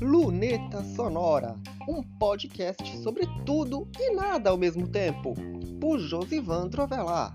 Luneta Sonora, um podcast sobre tudo e nada ao mesmo tempo, por Josivan Trovelar.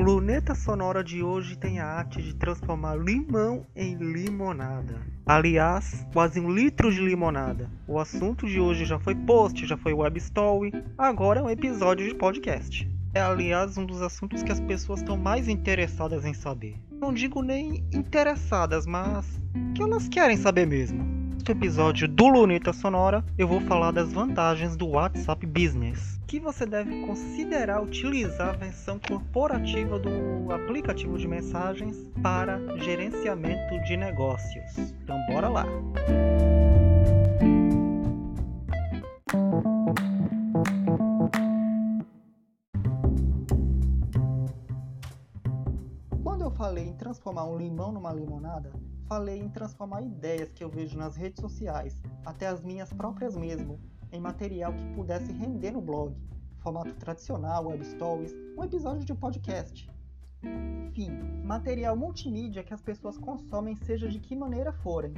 O Luneta Sonora de hoje tem a arte de transformar limão em limonada. Aliás, quase um litro de limonada. O assunto de hoje já foi post, já foi web story, agora é um episódio de podcast. É, aliás, um dos assuntos que as pessoas estão mais interessadas em saber. Não digo nem interessadas, mas que elas querem saber mesmo. Neste episódio do Luneta Sonora, eu vou falar das vantagens do WhatsApp Business. Que você deve considerar utilizar a versão corporativa do aplicativo de mensagens para gerenciamento de negócios. Então, bora lá! Transformar um limão numa limonada, falei em transformar ideias que eu vejo nas redes sociais, até as minhas próprias mesmo, em material que pudesse render no blog, formato tradicional, web stories, um episódio de podcast. Enfim, material multimídia que as pessoas consomem, seja de que maneira forem.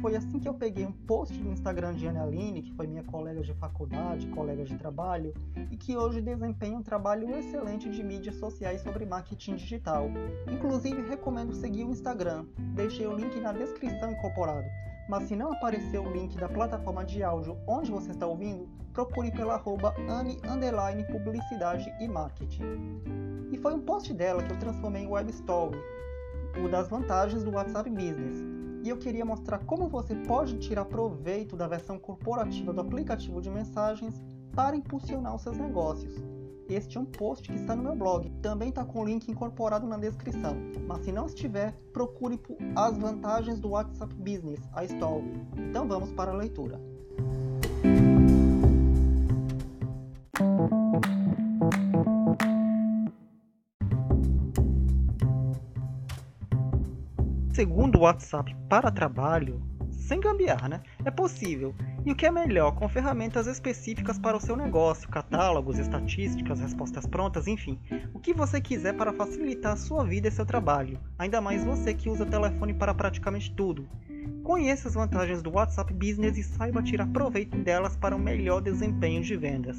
Foi assim que eu peguei um post do Instagram de Ana Aline, que foi minha colega de faculdade, colega de trabalho, e que hoje desempenha um trabalho excelente de mídias sociais sobre marketing digital. Inclusive, recomendo seguir o Instagram, deixei o link na descrição incorporado. Mas se não aparecer o link da plataforma de áudio onde você está ouvindo, procure pela arroba Publicidade e Marketing. E foi um post dela que eu transformei em web story, o das vantagens do WhatsApp Business e eu queria mostrar como você pode tirar proveito da versão corporativa do aplicativo de mensagens para impulsionar os seus negócios. Este é um post que está no meu blog, também está com o link incorporado na descrição. Mas se não estiver, procure por As Vantagens do WhatsApp Business, a story. Então vamos para a leitura. Segundo o WhatsApp para trabalho, sem gambiarra, né? É possível. E o que é melhor, com ferramentas específicas para o seu negócio, catálogos, estatísticas, respostas prontas, enfim, o que você quiser para facilitar a sua vida e seu trabalho. Ainda mais você que usa o telefone para praticamente tudo. Conheça as vantagens do WhatsApp Business e saiba tirar proveito delas para um melhor desempenho de vendas.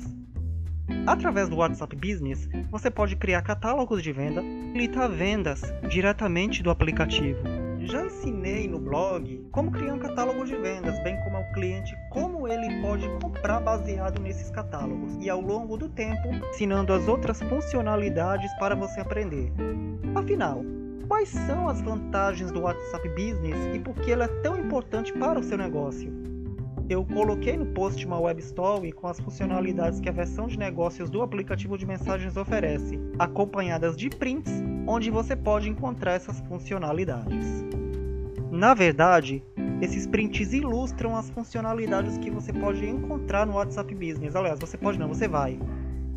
Através do WhatsApp Business, você pode criar catálogos de venda e litar vendas diretamente do aplicativo já ensinei no blog como criar um catálogo de vendas, bem como ao cliente como ele pode comprar baseado nesses catálogos e ao longo do tempo ensinando as outras funcionalidades para você aprender. Afinal, quais são as vantagens do WhatsApp Business e por que ele é tão importante para o seu negócio? Eu coloquei no post uma web story com as funcionalidades que a versão de negócios do aplicativo de mensagens oferece, acompanhadas de prints onde você pode encontrar essas funcionalidades. Na verdade, esses prints ilustram as funcionalidades que você pode encontrar no WhatsApp Business. Aliás, você pode não, você vai.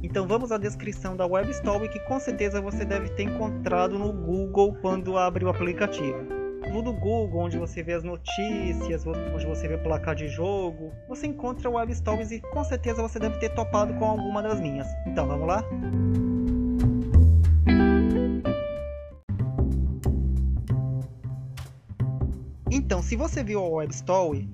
Então vamos à descrição da Web Store que com certeza você deve ter encontrado no Google quando abre o aplicativo. No Google, onde você vê as notícias, onde você vê o placar de jogo, você encontra Web Stories e com certeza você deve ter topado com alguma das minhas. Então vamos lá? Então, se você viu a Web Story,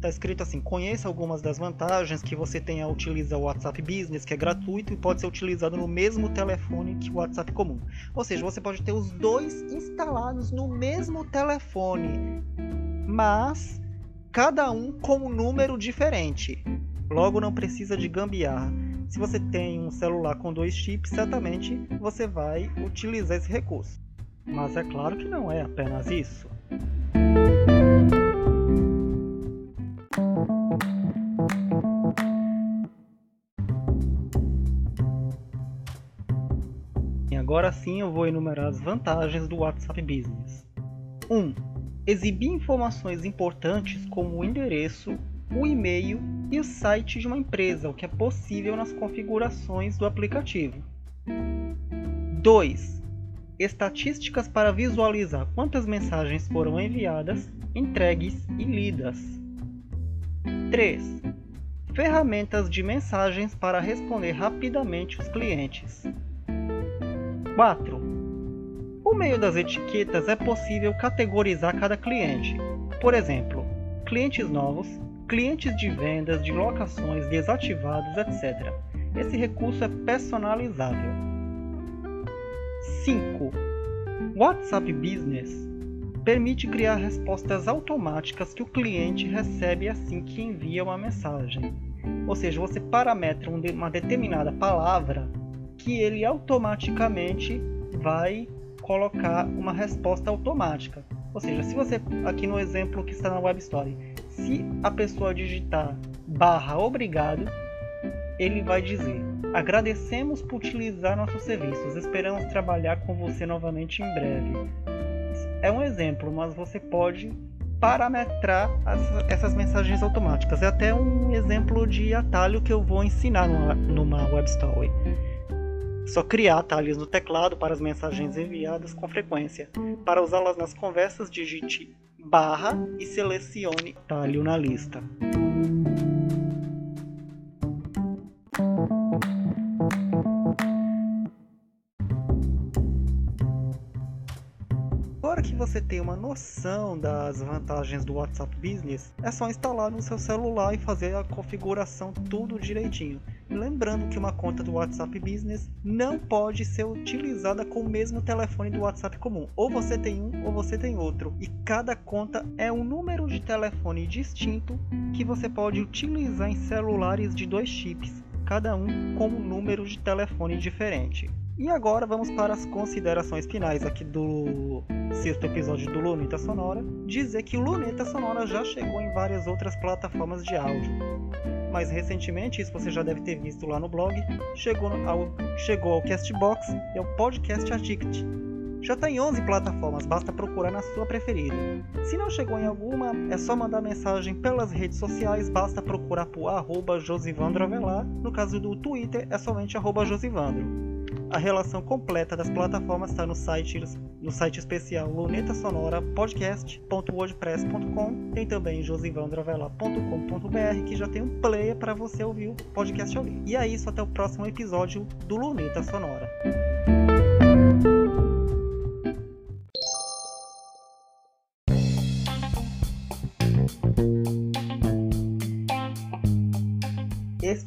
tá escrito assim: conheça algumas das vantagens que você tem a utilizar o WhatsApp Business, que é gratuito e pode ser utilizado no mesmo telefone que o WhatsApp comum. Ou seja, você pode ter os dois instalados no mesmo telefone, mas cada um com um número diferente. Logo, não precisa de gambiarra. Se você tem um celular com dois chips, certamente você vai utilizar esse recurso. Mas é claro que não é apenas isso. Agora sim eu vou enumerar as vantagens do WhatsApp Business. 1. Um, exibir informações importantes como o endereço, o e-mail e o site de uma empresa, o que é possível nas configurações do aplicativo. 2. Estatísticas para visualizar quantas mensagens foram enviadas, entregues e lidas. 3. ferramentas de mensagens para responder rapidamente os clientes. 4. Por meio das etiquetas é possível categorizar cada cliente. Por exemplo, clientes novos, clientes de vendas, de locações, desativados, etc. Esse recurso é personalizável. 5. WhatsApp Business permite criar respostas automáticas que o cliente recebe assim que envia uma mensagem. Ou seja, você parametra uma determinada palavra que ele automaticamente vai colocar uma resposta automática. Ou seja, se você, aqui no exemplo que está na Web Story, se a pessoa digitar barra obrigado, ele vai dizer: Agradecemos por utilizar nossos serviços, esperamos trabalhar com você novamente em breve. É um exemplo, mas você pode parametrar as, essas mensagens automáticas. É até um exemplo de atalho que eu vou ensinar numa, numa web story. Só criar atalhos no teclado para as mensagens enviadas com frequência. Para usá-las nas conversas, digite barra e selecione atalho na lista. Agora que você tem uma noção das vantagens do WhatsApp Business, é só instalar no seu celular e fazer a configuração tudo direitinho. Lembrando que uma conta do WhatsApp Business não pode ser utilizada com o mesmo telefone do WhatsApp comum. Ou você tem um ou você tem outro. E cada conta é um número de telefone distinto que você pode utilizar em celulares de dois chips, cada um com um número de telefone diferente. E agora vamos para as considerações finais aqui do sexto episódio do Luneta Sonora. Dizer que o Luneta Sonora já chegou em várias outras plataformas de áudio. Mas recentemente, isso você já deve ter visto lá no blog, chegou ao, chegou ao Castbox e ao Podcast Addict. Já está em 11 plataformas, basta procurar na sua preferida. Se não chegou em alguma, é só mandar mensagem pelas redes sociais, basta procurar por arroba Josivandro Avelar. No caso do Twitter, é somente arroba Josivandro. A relação completa das plataformas está no site, no site especial Luneta Sonora. Tem também josivandrovela.com.br que já tem um player para você ouvir o podcast ali. E é isso, até o próximo episódio do Luneta Sonora.